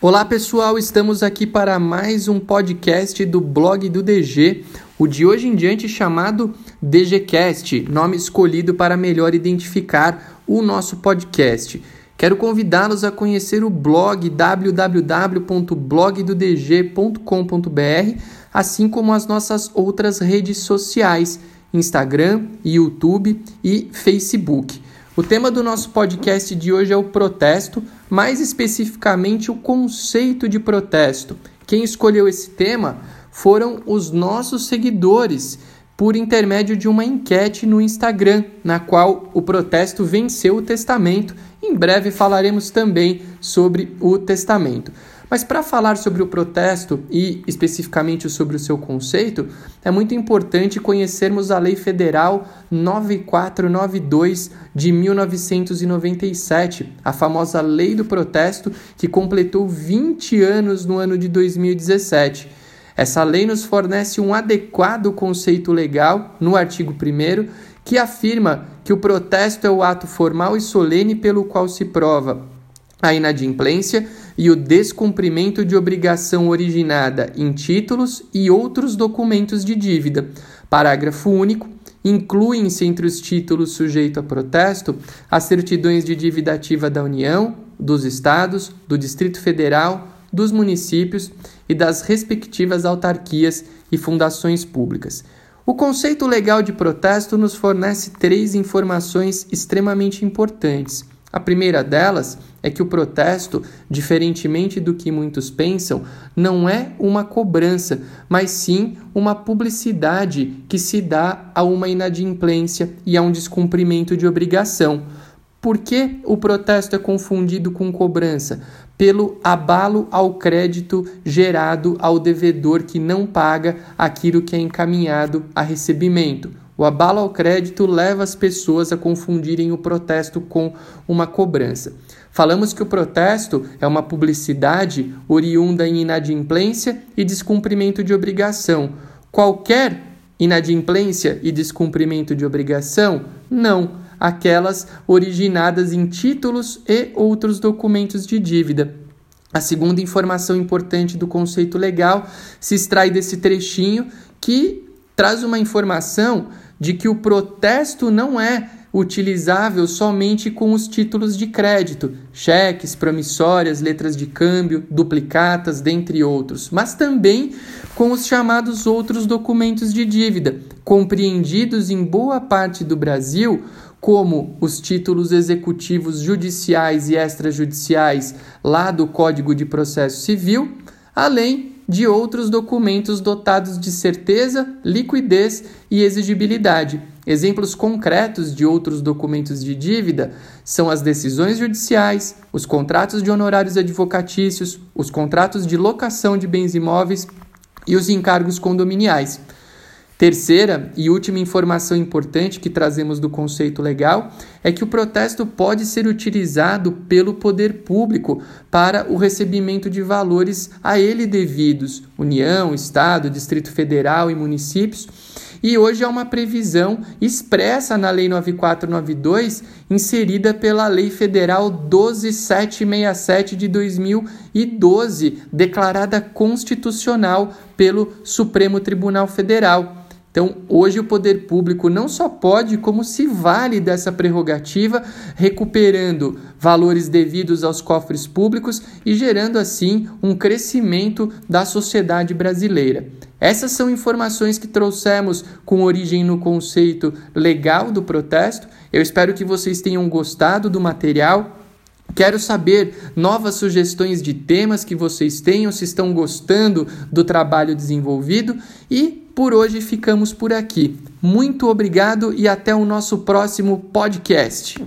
Olá pessoal, estamos aqui para mais um podcast do blog do DG, o de hoje em diante chamado DGCast, nome escolhido para melhor identificar o nosso podcast. Quero convidá-los a conhecer o blog www.blogdodg.com.br, assim como as nossas outras redes sociais, Instagram, YouTube e Facebook. O tema do nosso podcast de hoje é o protesto, mais especificamente o conceito de protesto. Quem escolheu esse tema foram os nossos seguidores, por intermédio de uma enquete no Instagram, na qual o protesto venceu o testamento. Em breve falaremos também sobre o testamento. Mas para falar sobre o protesto e especificamente sobre o seu conceito, é muito importante conhecermos a Lei Federal 9492 de 1997, a famosa Lei do Protesto, que completou 20 anos no ano de 2017. Essa lei nos fornece um adequado conceito legal no artigo 1 que afirma que o protesto é o ato formal e solene pelo qual se prova a inadimplência e o descumprimento de obrigação originada em títulos e outros documentos de dívida. Parágrafo único. Incluem-se entre os títulos sujeitos a protesto as certidões de dívida ativa da União, dos Estados, do Distrito Federal, dos municípios e das respectivas autarquias e fundações públicas. O conceito legal de protesto nos fornece três informações extremamente importantes. A primeira delas é que o protesto, diferentemente do que muitos pensam, não é uma cobrança, mas sim uma publicidade que se dá a uma inadimplência e a um descumprimento de obrigação. Por que o protesto é confundido com cobrança? Pelo abalo ao crédito gerado ao devedor que não paga aquilo que é encaminhado a recebimento. O abalo ao crédito leva as pessoas a confundirem o protesto com uma cobrança. Falamos que o protesto é uma publicidade oriunda em inadimplência e descumprimento de obrigação. Qualquer inadimplência e descumprimento de obrigação? Não, aquelas originadas em títulos e outros documentos de dívida. A segunda informação importante do conceito legal se extrai desse trechinho que traz uma informação de que o protesto não é utilizável somente com os títulos de crédito, cheques, promissórias, letras de câmbio, duplicatas, dentre outros, mas também com os chamados outros documentos de dívida, compreendidos em boa parte do Brasil como os títulos executivos judiciais e extrajudiciais lá do Código de Processo Civil, além de outros documentos dotados de certeza, liquidez e exigibilidade. Exemplos concretos de outros documentos de dívida são as decisões judiciais, os contratos de honorários advocatícios, os contratos de locação de bens imóveis e os encargos condominiais. Terceira e última informação importante que trazemos do conceito legal é que o protesto pode ser utilizado pelo poder público para o recebimento de valores a ele devidos, União, Estado, Distrito Federal e municípios. E hoje há uma previsão expressa na Lei 9492, inserida pela Lei Federal 12767 de 2012, declarada constitucional pelo Supremo Tribunal Federal. Então, hoje o poder público não só pode, como se vale dessa prerrogativa, recuperando valores devidos aos cofres públicos e gerando assim um crescimento da sociedade brasileira. Essas são informações que trouxemos com origem no conceito legal do protesto. Eu espero que vocês tenham gostado do material. Quero saber novas sugestões de temas que vocês tenham, se estão gostando do trabalho desenvolvido e por hoje ficamos por aqui. Muito obrigado e até o nosso próximo podcast.